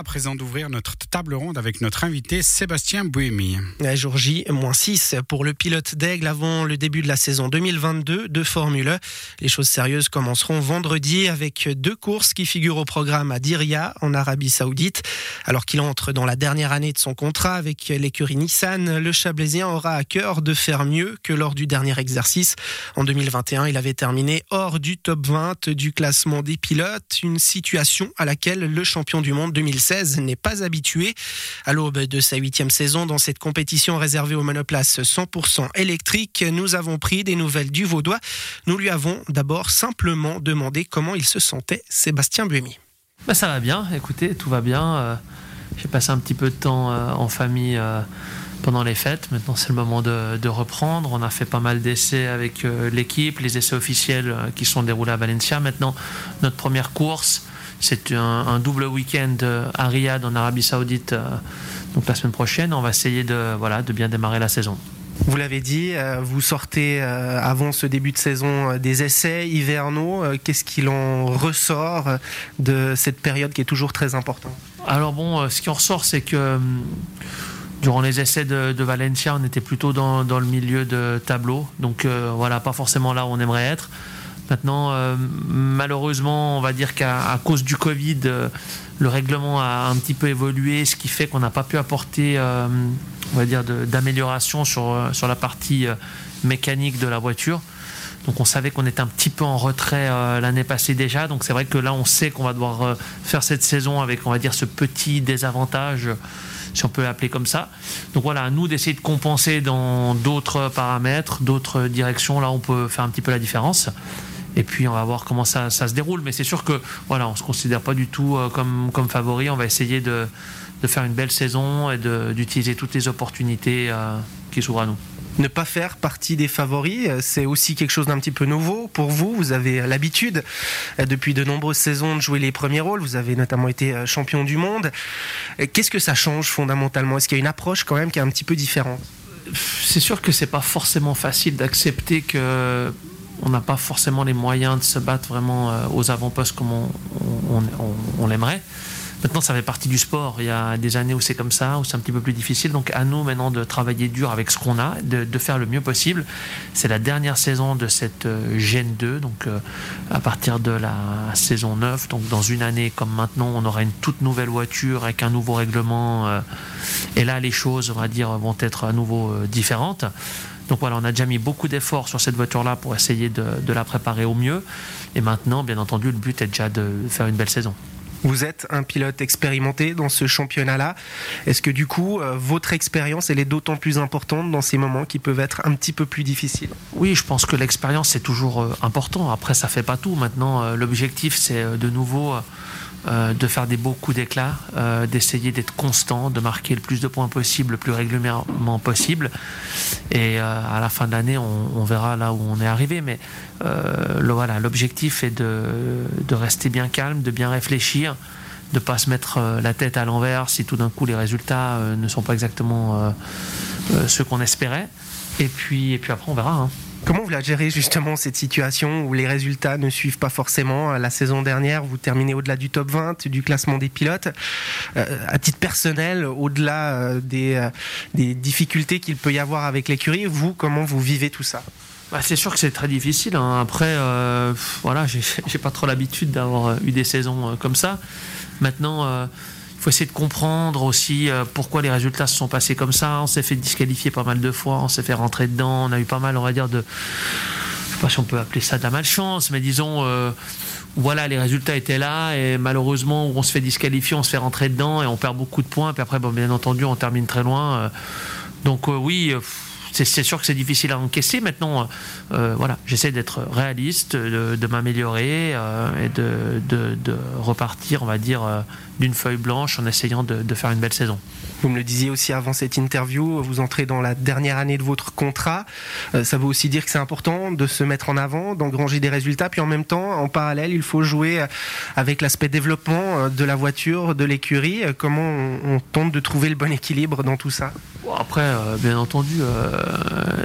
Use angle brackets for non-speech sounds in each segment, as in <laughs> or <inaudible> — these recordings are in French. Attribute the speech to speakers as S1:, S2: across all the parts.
S1: à présent d'ouvrir notre table ronde avec notre invité Sébastien Bouémy.
S2: Jour J, moins 6 pour le pilote d'Aigle avant le début de la saison 2022 de Formule 1. Les choses sérieuses commenceront vendredi avec deux courses qui figurent au programme à Diriyah en Arabie Saoudite. Alors qu'il entre dans la dernière année de son contrat avec l'écurie Nissan, le Chablaisien aura à cœur de faire mieux que lors du dernier exercice. En 2021, il avait terminé hors du top 20 du classement des pilotes, une situation à laquelle le champion du monde 2016 n'est pas habitué. À l'aube de sa huitième saison dans cette compétition réservée aux monoplaces 100% électriques, nous avons pris des nouvelles du Vaudois. Nous lui avons d'abord simplement demandé comment il se sentait, Sébastien Buemi.
S3: Bah ça va bien, écoutez, tout va bien. Euh, j'ai passé un petit peu de temps euh, en famille euh, pendant les fêtes. Maintenant, c'est le moment de, de, reprendre. On a fait pas mal d'essais avec l'équipe, les essais officiels qui sont déroulés à Valencia. Maintenant, notre première course, c'est un, double week-end à Riyad en Arabie Saoudite. Euh, donc la semaine prochaine, on va essayer de, voilà, de bien démarrer la saison.
S2: Vous l'avez dit, euh, vous sortez euh, avant ce début de saison des essais hivernaux. Qu'est-ce qu'il en ressort de cette période qui est toujours très importante?
S3: Alors bon, ce qui en ressort, c'est que durant les essais de, Valencia, on était plutôt dans, dans, le milieu de tableau. Donc voilà, pas forcément là où on aimerait être. Maintenant, euh, malheureusement, on va dire qu'à cause du Covid, euh, le règlement a un petit peu évolué, ce qui fait qu'on n'a pas pu apporter, euh, on va dire, d'amélioration sur, sur la partie mécanique de la voiture. Donc on savait qu'on était un petit peu en retrait l'année passée déjà. Donc c'est vrai que là on sait qu'on va devoir faire cette saison avec on va dire ce petit désavantage, si on peut l'appeler comme ça. Donc voilà, à nous d'essayer de compenser dans d'autres paramètres, d'autres directions. Là on peut faire un petit peu la différence. Et puis on va voir comment ça, se déroule. Mais c'est sûr que voilà, on se considère pas du tout euh, comme, comme favori. On va essayer de, faire une belle saison et d'utiliser toutes les opportunités euh, qui s'ouvrent à nous.
S2: Ne pas faire partie des favoris, euh, c'est aussi quelque chose d'un petit peu nouveau pour vous. Vous avez l'habitude depuis de nombreuses saisons de jouer les premiers rôles. Vous avez notamment été champion du monde. Qu'est-ce que ça change fondamentalement? Est-ce qu'il y a une approche quand même qui est un petit peu différente?
S3: C'est sûr que c'est pas forcément facile d'accepter que on n'a pas forcément les moyens de se battre vraiment euh, aux avant-postes comme on, l'aimerait. Maintenant, ça fait partie du sport. Il y a des années où c'est comme ça, où c'est un petit peu plus difficile. Donc, à nous maintenant de travailler dur avec ce qu'on a, de, faire le mieux possible. C'est la dernière saison de cette euh, Gen 2. Donc, euh, à partir de la saison 9, donc dans une année comme maintenant, on aura une toute nouvelle voiture avec un nouveau règlement. et là, les choses, on va dire, vont être à nouveau différentes. Donc voilà, on a déjà mis beaucoup d'efforts sur cette voiture-là pour essayer de, la préparer au mieux. Et maintenant, bien entendu, le but est déjà de faire une belle saison.
S2: Vous êtes un pilote expérimenté dans ce championnat-là. Est-ce que du coup, euh, votre expérience, elle est d'autant plus importante dans ces moments qui peuvent être un petit peu plus difficiles?
S3: Oui, je pense que l'expérience, c'est toujours euh, important. Après, ça fait pas tout. Maintenant, euh, l'objectif, c'est de nouveau euh, de faire des beaux coups d'éclat, euh, d'essayer d'être constant, de marquer le plus de points possible, le plus régulièrement possible. Et euh, à la fin de l'année, on, verra là où on est arrivé. Mais voilà, l'objectif est de, de, rester bien calme, de bien réfléchir, de ne pas se mettre la tête à l'envers si tout d'un coup les résultats ne sont pas exactement ceux qu'on espérait. Et puis, et puis après, on verra. Hein.
S2: Comment vous la gérez justement cette situation où les résultats ne suivent pas forcément La saison dernière, vous terminez au-delà du top 20 du classement des pilotes. Euh, à titre personnel, au-delà euh, des, euh, difficultés qu'il peut y avoir avec l'écurie, vous, comment vous vivez tout ça?
S3: Bah, c'est sûr que c'est très difficile. Hein. Après, voilà, <laughs> j'ai pas trop l'habitude d'avoir eu des saisons comme ça. Maintenant faut essayer de comprendre aussi euh, pourquoi les résultats se sont passés comme ça. On s'est fait disqualifier pas mal de fois, on s'est fait rentrer dedans, on a eu pas mal, on va dire, de. Je sais pas si on peut appeler ça de la malchance, mais disons. Euh, voilà, les résultats étaient là et malheureusement, on se fait disqualifier, on se fait rentrer dedans et on perd beaucoup de points. Puis après, bon, bien entendu, on termine très loin. Euh. donc oui, c'est sûr que c'est difficile à encaisser. Maintenant, voilà, j'essaie d'être réaliste, de, m'améliorer et de, de, repartir, on va dire, d'une feuille blanche en essayant de, faire une belle saison.
S2: Vous me le disiez aussi avant cette interview, vous entrez dans la dernière année de votre contrat. Euh, ça veut aussi dire que c'est important de se mettre en avant, d'engranger des résultats, puis en même temps, en parallèle, il faut jouer avec l'aspect développement euh, de la voiture, de l'écurie. Euh, comment on, tente de trouver le bon équilibre dans tout ça?
S3: Après, bien entendu,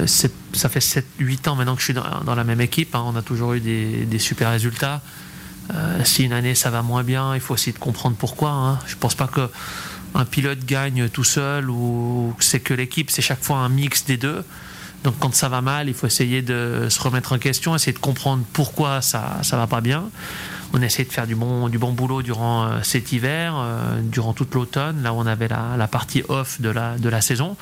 S3: ça fait 7-8 ans maintenant que je suis dans, la même équipe. Hein. On a toujours eu des super résultats. si une année ça va moins bien, il faut essayer de comprendre pourquoi. Hein. Je pense pas que un pilote gagne tout seul ou c'est que l'équipe, c'est chaque fois un mix des deux. Donc quand ça va mal, il faut essayer de se remettre en question, essayer de comprendre pourquoi ça ça va pas bien. On essaie de faire du bon, du bon boulot durant euh, cet hiver, euh, durant toute l'automne, là où on avait la, la, partie off de la, de la saison.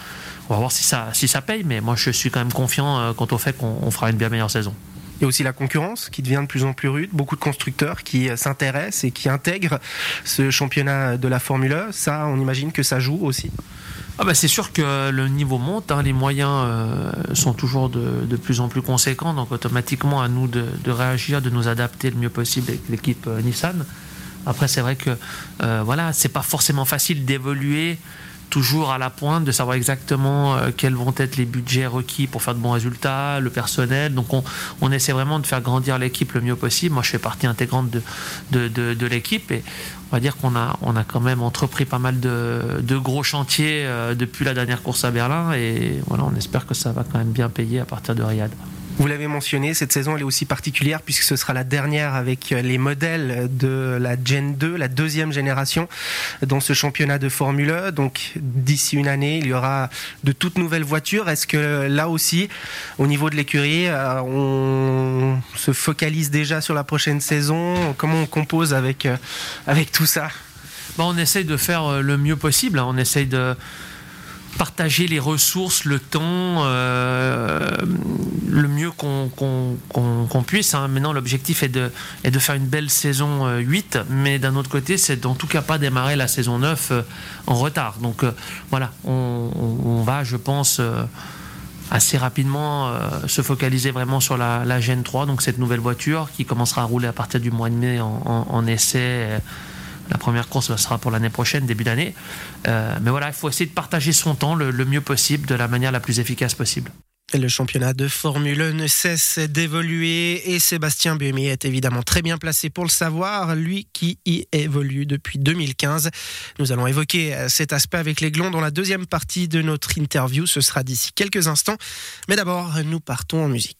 S3: On va voir si ça, si ça paye, mais moi je suis quand même confiant euh, quant au fait qu'on fera une bien meilleure saison.
S2: Il y a aussi la concurrence qui devient de plus en plus rude, beaucoup de constructeurs qui s'intéressent et qui intègrent ce championnat de la Formule 1. Ça, on imagine que ça joue aussi.
S3: Ah bah c'est sûr que le niveau monte, hein. les moyens euh, sont toujours de, plus en plus conséquents, donc automatiquement à nous de, de, réagir, de nous adapter le mieux possible avec l'équipe euh, Nissan. Après c'est vrai que euh, voilà, c'est pas forcément facile d'évoluer toujours à la pointe, de savoir exactement euh, quels vont être les budgets requis pour faire de bons résultats, le personnel. Donc on, essaie vraiment de faire grandir l'équipe le mieux possible. Moi je fais partie intégrante de, l'équipe et on va dire qu'on a, quand même entrepris pas mal de, gros chantiers euh, depuis la dernière course à Berlin et on espère que ça va quand même bien payer à partir de Riyad.
S2: Vous l'avez mentionné, cette saison elle est aussi particulière puisque ce sera la dernière avec les modèles de la Gen 2, la deuxième génération dans ce championnat de Formule 1. Donc d'ici une année, il y aura de toutes nouvelles voitures. Est-ce que là aussi, au niveau de l'écurie, euh, on se focalise déjà sur la prochaine saison? Comment on compose avec, euh, avec tout ça?
S3: Bon, On essaye de faire euh, le mieux possible. On essaye de partager les ressources, le temps, euh, le mieux qu'on qu qu puisse. Hein. Maintenant, l'objectif est de, faire une belle saison euh, 8, mais d'un autre côté, c'est en tout cas pas démarrer la saison 9 euh, en retard. Donc euh, voilà, on, va, je pense, euh, assez rapidement euh, se focaliser vraiment sur la, la, Gen 3, donc cette nouvelle voiture qui commencera à rouler à partir du mois de mai en essai. La première course sera pour l'année prochaine, début d'année. Euh, mais voilà, il faut essayer de partager son temps le, mieux possible, de la manière la plus efficace possible.
S2: Le championnat de Formule 1 ne cesse d'évoluer et Sébastien Buemi est évidemment très bien placé pour le savoir, lui qui y évolue depuis 2015. Nous allons évoquer cet aspect avec les Glons dans la deuxième partie de notre interview. Ce sera d'ici quelques instants. Mais d'abord, nous partons en musique.